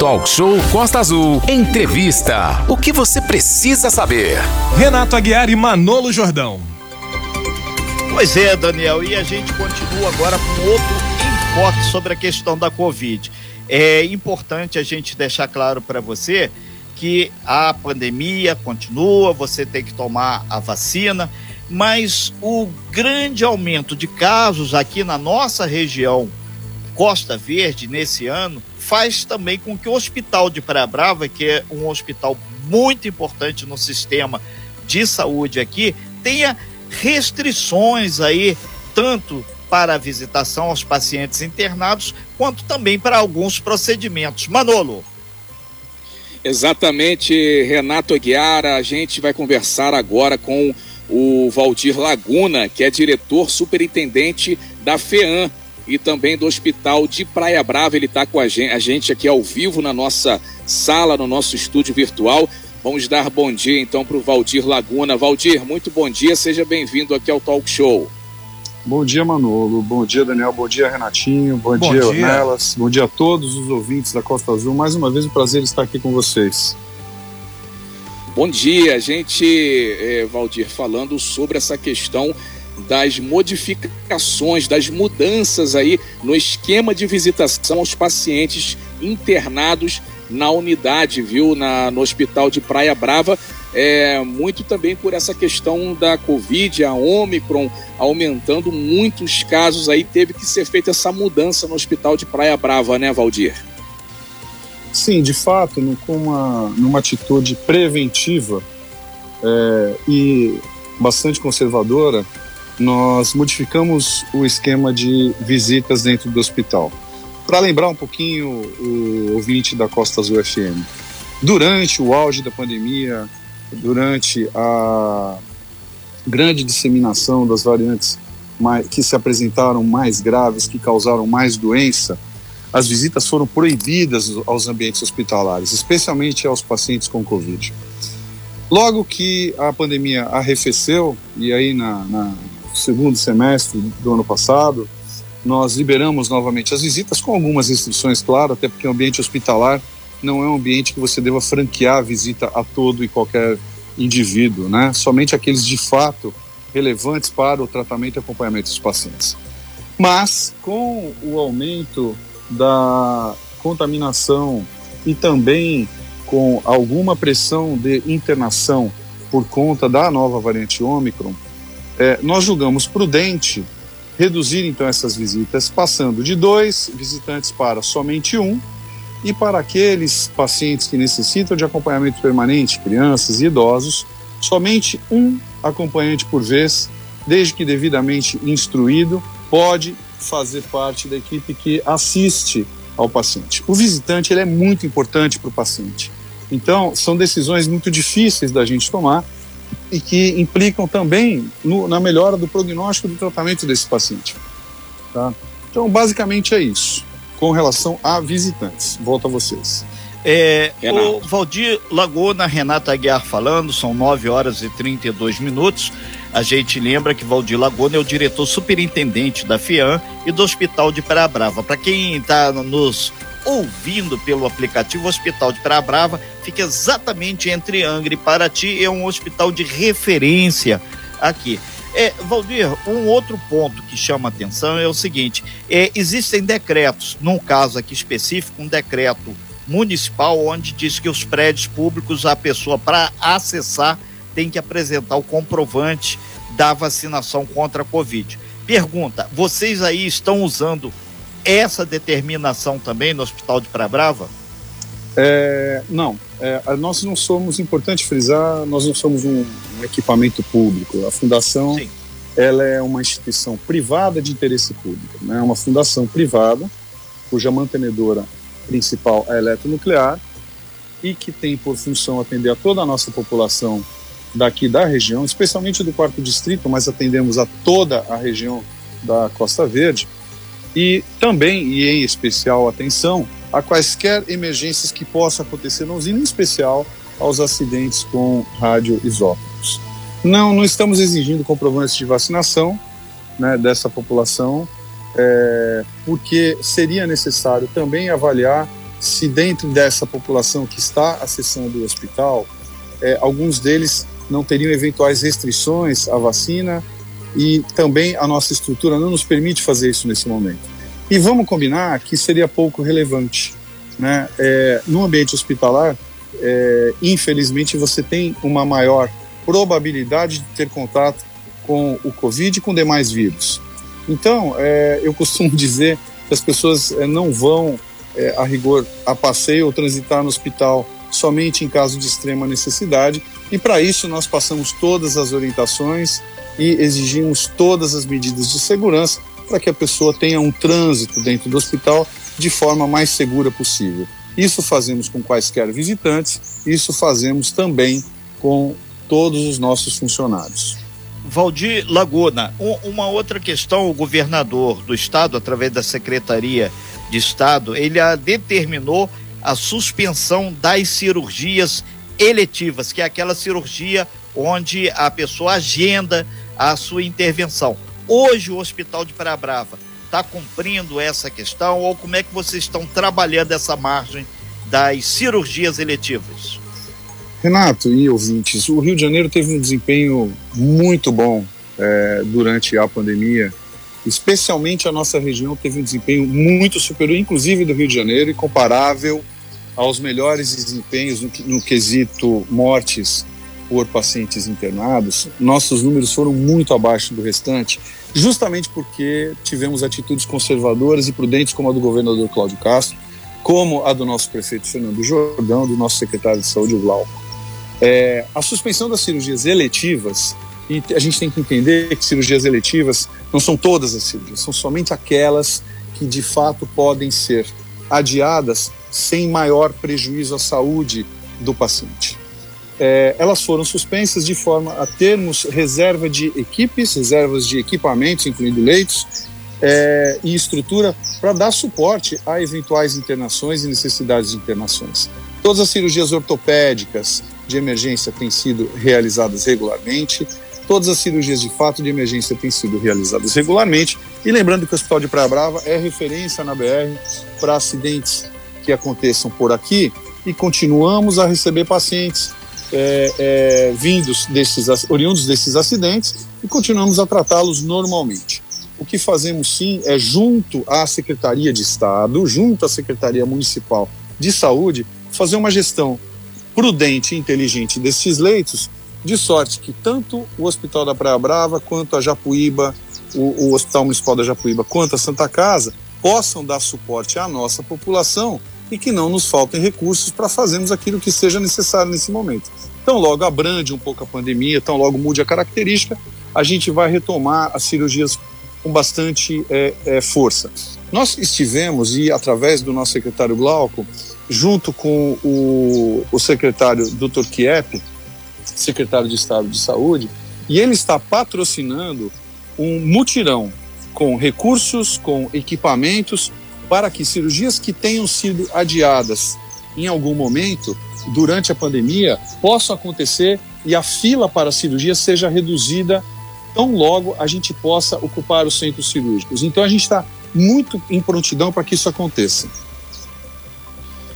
Talk Show Costa Azul. Entrevista. O que você precisa saber? Renato Aguiar e Manolo Jordão. Pois é, Daniel, e a gente continua agora com outro enfoque sobre a questão da Covid. É importante a gente deixar claro para você que a pandemia continua, você tem que tomar a vacina, mas o grande aumento de casos aqui na nossa região Costa Verde nesse ano faz também com que o Hospital de Praia Brava, que é um hospital muito importante no sistema de saúde aqui, tenha restrições aí, tanto para a visitação aos pacientes internados, quanto também para alguns procedimentos. Manolo. Exatamente, Renato Aguiar, a gente vai conversar agora com o Valdir Laguna, que é diretor superintendente da FEAM e também do Hospital de Praia Brava. Ele está com a gente, a gente aqui ao vivo na nossa sala, no nosso estúdio virtual. Vamos dar bom dia então para o Valdir Laguna. Valdir, muito bom dia, seja bem-vindo aqui ao Talk Show. Bom dia, Manolo. Bom dia, Daniel. Bom dia, Renatinho. Bom, bom dia, Ornelas. Bom dia a todos os ouvintes da Costa Azul. Mais uma vez, um prazer estar aqui com vocês. Bom dia, a gente, é, Valdir, falando sobre essa questão das modificações, das mudanças aí no esquema de visitação aos pacientes internados na unidade, viu, na, no Hospital de Praia Brava, é, muito também por essa questão da Covid, a Omicron aumentando muitos casos aí, teve que ser feita essa mudança no Hospital de Praia Brava, né, Valdir? Sim, de fato, com uma, numa atitude preventiva é, e bastante conservadora, nós modificamos o esquema de visitas dentro do hospital. Para lembrar um pouquinho o ouvinte da Costa Azul FM, durante o auge da pandemia, durante a grande disseminação das variantes que se apresentaram mais graves, que causaram mais doença, as visitas foram proibidas aos ambientes hospitalares, especialmente aos pacientes com Covid. Logo que a pandemia arrefeceu, e aí na, na segundo semestre do ano passado, nós liberamos novamente as visitas com algumas restrições, claro, até porque o ambiente hospitalar não é um ambiente que você deva franquear a visita a todo e qualquer indivíduo, né? Somente aqueles de fato relevantes para o tratamento e acompanhamento dos pacientes. Mas com o aumento da contaminação e também com alguma pressão de internação por conta da nova variante Ômicron, é, nós julgamos prudente reduzir então essas visitas, passando de dois visitantes para somente um, e para aqueles pacientes que necessitam de acompanhamento permanente, crianças e idosos, somente um acompanhante por vez, desde que devidamente instruído, pode fazer parte da equipe que assiste ao paciente. O visitante ele é muito importante para o paciente. Então, são decisões muito difíceis da gente tomar e que implicam também no, na melhora do prognóstico do tratamento desse paciente. Tá? Então, basicamente é isso, com relação a visitantes. Volto a vocês. É, o Valdir Laguna, Renata Aguiar falando, são 9 horas e 32 minutos. A gente lembra que Valdir Laguna é o diretor superintendente da FIAM e do Hospital de Praia Brava. Para quem está nos ouvindo pelo aplicativo, Hospital de Praia Brava fica exatamente entre Angra e Paraty, é um hospital de referência aqui. É, Valdir, um outro ponto que chama atenção é o seguinte: é, existem decretos, num caso aqui específico, um decreto municipal onde diz que os prédios públicos, a pessoa para acessar tem que apresentar o comprovante da vacinação contra a Covid. Pergunta: vocês aí estão usando essa determinação também no Hospital de Praia Brava? É, não, é, nós não somos, importante frisar, nós não somos um, um equipamento público. A fundação, Sim. ela é uma instituição privada de interesse público, né? É uma fundação privada cuja mantenedora principal é a eletronuclear e que tem por função atender a toda a nossa população daqui da região, especialmente do quarto distrito, mas atendemos a toda a região da Costa Verde e também, e em especial, atenção a quaisquer emergências que possam acontecer na usina, em especial aos acidentes com radioisótopos. Não, não estamos exigindo comprovantes de vacinação né, dessa população, é, porque seria necessário também avaliar se dentro dessa população que está acessando o hospital, é, alguns deles não teriam eventuais restrições à vacina e também a nossa estrutura não nos permite fazer isso nesse momento. E vamos combinar que seria pouco relevante. Né? É, no ambiente hospitalar, é, infelizmente, você tem uma maior probabilidade de ter contato com o Covid e com demais vírus. Então, é, eu costumo dizer que as pessoas é, não vão, é, a rigor, a passeio ou transitar no hospital somente em caso de extrema necessidade, e para isso nós passamos todas as orientações e exigimos todas as medidas de segurança para que a pessoa tenha um trânsito dentro do hospital de forma mais segura possível. Isso fazemos com quaisquer visitantes, isso fazemos também com todos os nossos funcionários. Valdir Laguna, uma outra questão, o governador do estado, através da Secretaria de Estado, ele determinou a suspensão das cirurgias eletivas, que é aquela cirurgia onde a pessoa agenda a sua intervenção. Hoje o Hospital de Praia Brava está cumprindo essa questão ou como é que vocês estão trabalhando essa margem das cirurgias eletivas? Renato e ouvintes, o Rio de Janeiro teve um desempenho muito bom é, durante a pandemia. Especialmente a nossa região teve um desempenho muito superior, inclusive do Rio de Janeiro, e comparável aos melhores desempenhos no, no quesito mortes por pacientes internados. Nossos números foram muito abaixo do restante, justamente porque tivemos atitudes conservadoras e prudentes, como a do governador Cláudio Castro, como a do nosso prefeito Fernando Jordão, do nosso secretário de saúde, Glauco. É, a suspensão das cirurgias eletivas, e a gente tem que entender que cirurgias eletivas não são todas as cirurgias, são somente aquelas que de fato podem ser adiadas sem maior prejuízo à saúde do paciente. É, elas foram suspensas de forma a termos reserva de equipes, reservas de equipamentos, incluindo leitos, é, e estrutura para dar suporte a eventuais internações e necessidades de internações. Todas as cirurgias ortopédicas de emergência têm sido realizadas regularmente, todas as cirurgias de fato de emergência têm sido realizadas regularmente, e lembrando que o Hospital de Praia Brava é referência na BR para acidentes que aconteçam por aqui e continuamos a receber pacientes é, é, vindos desses, oriundos desses acidentes e continuamos a tratá-los normalmente. O que fazemos sim é, junto à Secretaria de Estado, junto à Secretaria Municipal de Saúde, fazer uma gestão prudente e inteligente desses leitos, de sorte que tanto o Hospital da Praia Brava, quanto a Japuíba, o, o Hospital Municipal da Japuíba, quanto a Santa Casa, possam dar suporte à nossa população e que não nos faltem recursos para fazermos aquilo que seja necessário nesse momento. Então, logo abrande um pouco a pandemia, então logo mude a característica, a gente vai retomar as cirurgias com bastante é, é, força. Nós estivemos, e através do nosso secretário Glauco, junto com o, o secretário Dr. Kiep, secretário de Estado de Saúde, e ele está patrocinando um mutirão com recursos, com equipamentos, para que cirurgias que tenham sido adiadas em algum momento durante a pandemia possam acontecer e a fila para a cirurgia seja reduzida tão logo a gente possa ocupar os centros cirúrgicos. Então a gente está muito em prontidão para que isso aconteça.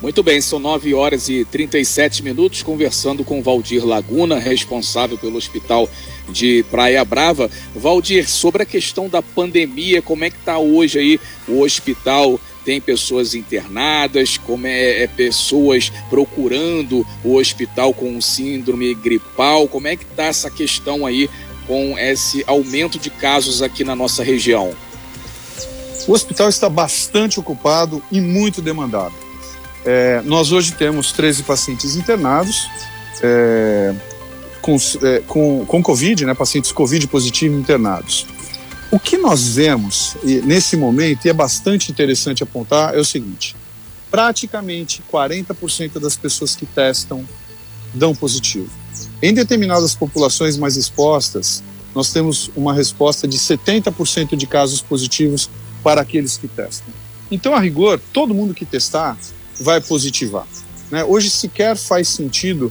Muito bem, são 9 horas e 37 minutos, conversando com Valdir Laguna, responsável pelo Hospital de Praia Brava. Valdir, sobre a questão da pandemia, como é que está hoje aí o hospital? Tem pessoas internadas, como é, é pessoas procurando o hospital com síndrome gripal? Como é que está essa questão aí com esse aumento de casos aqui na nossa região? O hospital está bastante ocupado e muito demandado. É, nós hoje temos 13 pacientes internados é, com, é, com, com Covid, né, pacientes Covid positivo internados. O que nós vemos nesse momento, e é bastante interessante apontar, é o seguinte: praticamente 40% das pessoas que testam dão positivo. Em determinadas populações mais expostas, nós temos uma resposta de 70% de casos positivos para aqueles que testam. Então, a rigor, todo mundo que testar vai positivar. Né? Hoje sequer faz sentido,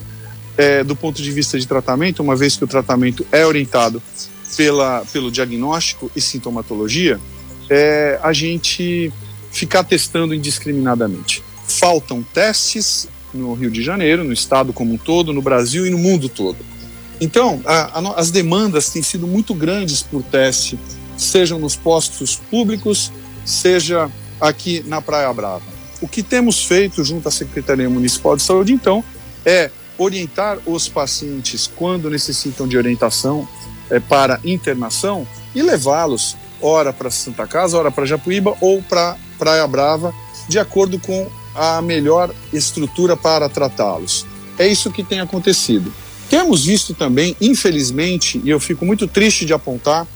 é, do ponto de vista de tratamento, uma vez que o tratamento é orientado pela, pelo diagnóstico e sintomatologia, é, a gente ficar testando indiscriminadamente. faltam testes no Rio de Janeiro, no estado como um todo, no Brasil e no mundo todo. Então, a, a, as demandas têm sido muito grandes por teste, sejam nos postos públicos, seja aqui na Praia Brava. O que temos feito junto à Secretaria Municipal de Saúde, então, é orientar os pacientes quando necessitam de orientação é, para internação e levá-los, ora para Santa Casa, ora para Japuíba ou para Praia Brava, de acordo com a melhor estrutura para tratá-los. É isso que tem acontecido. Temos visto também, infelizmente, e eu fico muito triste de apontar,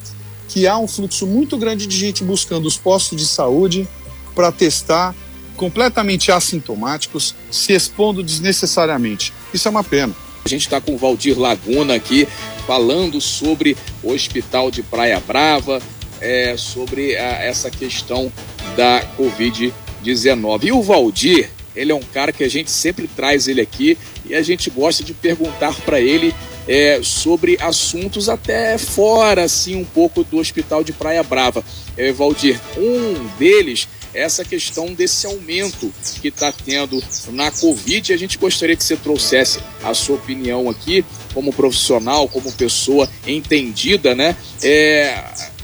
que há um fluxo muito grande de gente buscando os postos de saúde para testar completamente assintomáticos, se expondo desnecessariamente. Isso é uma pena. A gente está com o Valdir Laguna aqui falando sobre o Hospital de Praia Brava, é, sobre a, essa questão da Covid-19. E o Valdir, ele é um cara que a gente sempre traz ele aqui e a gente gosta de perguntar para ele é, sobre assuntos até fora, assim, um pouco do Hospital de Praia Brava. É, Valdir, um deles essa questão desse aumento que está tendo na Covid. A gente gostaria que você trouxesse a sua opinião aqui, como profissional, como pessoa entendida, né? É,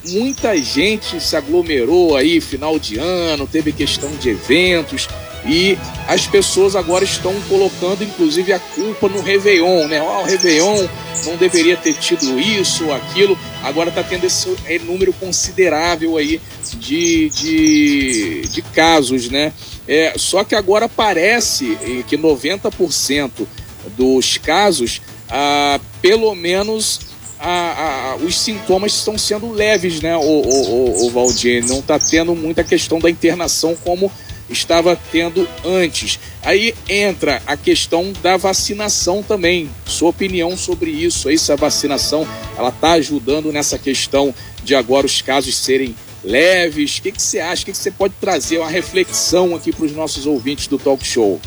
muita gente se aglomerou aí final de ano, teve questão de eventos e as pessoas agora estão colocando inclusive a culpa no Réveillon, né? Oh, o Réveillon não deveria ter tido isso, aquilo, agora está tendo esse número considerável aí de, de, de casos, né? É, só que agora parece que 90% dos casos, ah, pelo menos a, os sintomas estão sendo leves, né, o, o, o, o Valdir? Não está tendo muita questão da internação como estava tendo antes. Aí entra a questão da vacinação também. Sua opinião sobre isso? Aí, se a vacinação ela está ajudando nessa questão de agora os casos serem leves? O que, que você acha? O que, que você pode trazer uma reflexão aqui para os nossos ouvintes do talk show?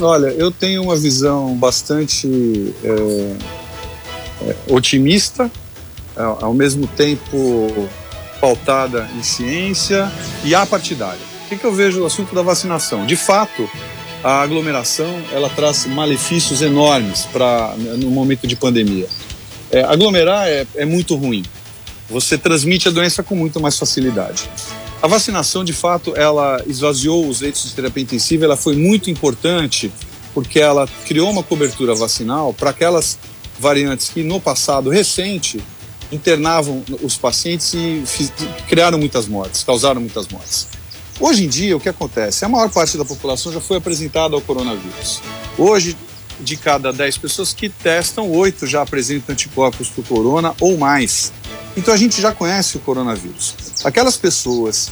Olha, eu tenho uma visão bastante é, é, otimista, ao mesmo tempo pautada em ciência e apartidária. Que, que eu vejo no assunto da vacinação? De fato, a aglomeração ela traz malefícios enormes para no momento de pandemia. É, aglomerar é, é muito ruim. Você transmite a doença com muito mais facilidade. A vacinação, de fato, ela esvaziou os leitos de terapia intensiva. Ela foi muito importante porque ela criou uma cobertura vacinal para aquelas variantes que no passado recente internavam os pacientes e criaram muitas mortes, causaram muitas mortes. Hoje em dia, o que acontece? A maior parte da população já foi apresentada ao coronavírus. Hoje, de cada 10 pessoas que testam, 8 já apresentam anticorpos para o corona ou mais. Então a gente já conhece o coronavírus. Aquelas pessoas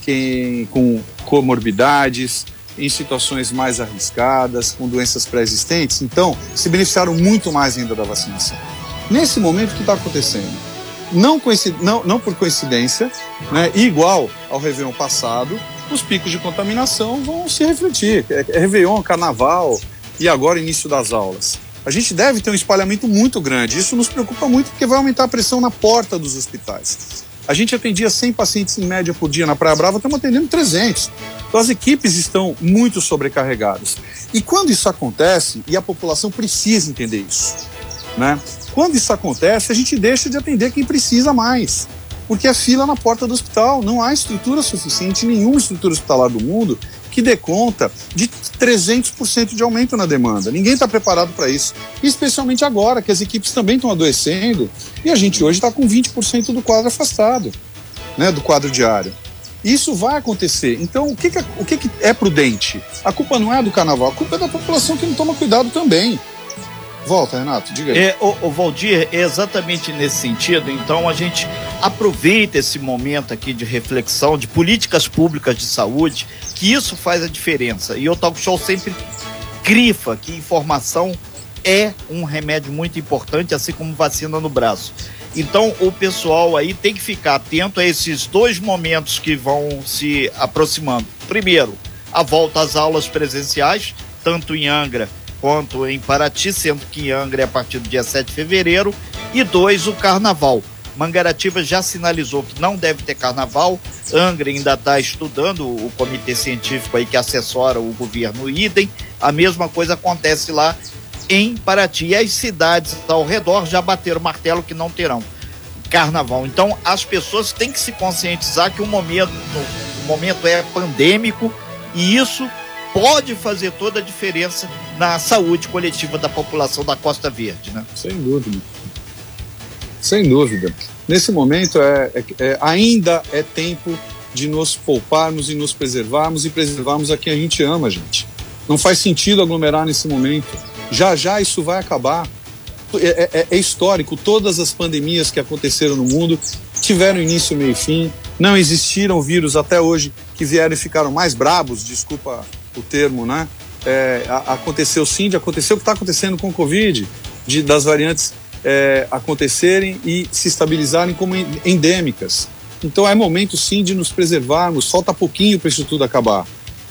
que, com comorbidades, em situações mais arriscadas, com doenças pré-existentes, então se beneficiaram muito mais ainda da vacinação. Nesse momento, o que está acontecendo? Não, não, não por coincidência, né, igual ao Réveillon passado, os picos de contaminação vão se refletir. É, é Réveillon, Carnaval e agora início das aulas. A gente deve ter um espalhamento muito grande. Isso nos preocupa muito porque vai aumentar a pressão na porta dos hospitais. A gente atendia 100 pacientes em média por dia na Praia Brava, estamos atendendo 300. Então as equipes estão muito sobrecarregadas. E quando isso acontece, e a população precisa entender isso, né? Quando isso acontece, a gente deixa de atender quem precisa mais. Porque é fila na porta do hospital. Não há estrutura suficiente, nenhuma estrutura hospitalar do mundo que dê conta de 300% de aumento na demanda. Ninguém está preparado para isso. Especialmente agora, que as equipes também estão adoecendo e a gente hoje está com 20% do quadro afastado, né, do quadro diário. Isso vai acontecer. Então, o que, que, é, o que, que é prudente? A culpa não é do carnaval, a culpa é da população que não toma cuidado também. Volta, Renato, diga aí. É, o, o Valdir, é exatamente nesse sentido, então a gente aproveita esse momento aqui de reflexão de políticas públicas de saúde, que isso faz a diferença. E o Talk Show sempre grifa que informação é um remédio muito importante, assim como vacina no braço. Então, o pessoal aí tem que ficar atento a esses dois momentos que vão se aproximando. Primeiro, a volta às aulas presenciais, tanto em Angra quanto em Paraty, sendo que em Angra é a partir do dia 7 de fevereiro, e dois, o carnaval. Mangaratiba já sinalizou que não deve ter carnaval. Angra ainda está estudando o comitê científico aí que assessora o governo idem. A mesma coisa acontece lá em Paraty. E as cidades ao redor já bateram martelo que não terão carnaval. Então as pessoas têm que se conscientizar que o momento, o momento é pandêmico e isso pode fazer toda a diferença na saúde coletiva da população da Costa Verde, né? Sem dúvida. Sem dúvida. Nesse momento é, é, é, ainda é tempo de nos pouparmos e nos preservarmos e preservarmos a quem a gente ama, gente. Não faz sentido aglomerar nesse momento. Já já isso vai acabar. É, é, é, é histórico. Todas as pandemias que aconteceram no mundo tiveram início, meio e fim. Não existiram vírus até hoje que vieram e ficaram mais brabos, desculpa o termo, né? É, aconteceu sim, de aconteceu o que está acontecendo com o Covid, de, das variantes é, acontecerem e se estabilizarem como endêmicas. Então é momento sim de nos preservarmos, falta pouquinho para isso tudo acabar,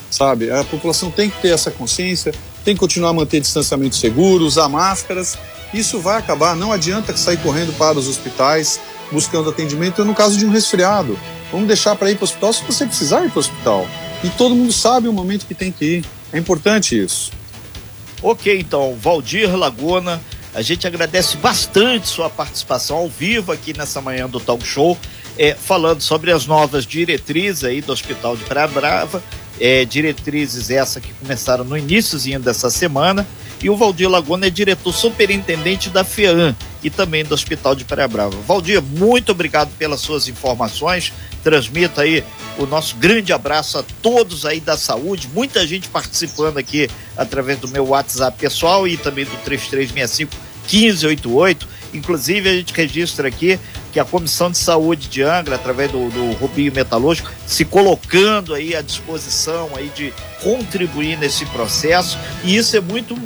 sabe? A população tem que ter essa consciência, tem que continuar a manter distanciamento seguro, usar máscaras. Isso vai acabar, não adianta sair correndo para os hospitais buscando atendimento no caso de um resfriado. Vamos deixar para ir para o hospital se você precisar ir para o hospital. E todo mundo sabe o momento que tem que ir. É importante isso. Ok, então, Valdir Laguna, a gente agradece bastante sua participação ao vivo aqui nessa manhã do Talk Show, é, falando sobre as novas diretrizes aí do Hospital de Praia Brava, é, diretrizes essa que começaram no iníciozinho dessa semana, e o Valdir Laguna é diretor superintendente da FEAM e também do Hospital de Praia Brava. Valdir, muito obrigado pelas suas informações, transmito aí o nosso grande abraço a todos aí da saúde, muita gente participando aqui através do meu WhatsApp pessoal e também do 3365 1588. Inclusive, a gente registra aqui que a Comissão de Saúde de Angra, através do, do Rubinho Metalúrgico, se colocando aí à disposição aí de contribuir nesse processo, e isso é muito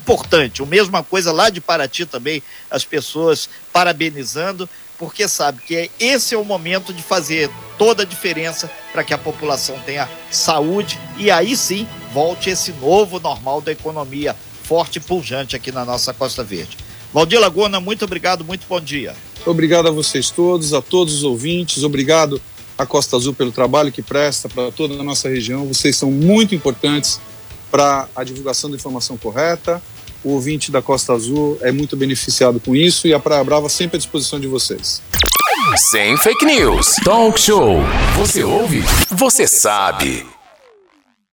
importante. A mesma coisa lá de Paraty também, as pessoas parabenizando, porque sabe que é, esse é o momento de fazer toda a diferença para que a população tenha saúde e aí sim volte esse novo normal da economia forte e pujante aqui na nossa Costa Verde. Valdir Laguna, muito obrigado, muito bom dia. Obrigado a vocês todos, a todos os ouvintes, obrigado à Costa Azul pelo trabalho que presta para toda a nossa região. Vocês são muito importantes para a divulgação da informação correta. O ouvinte da Costa Azul é muito beneficiado com isso e a Praia Brava sempre à disposição de vocês. Sem fake news. Talk show. Você ouve? Você sabe.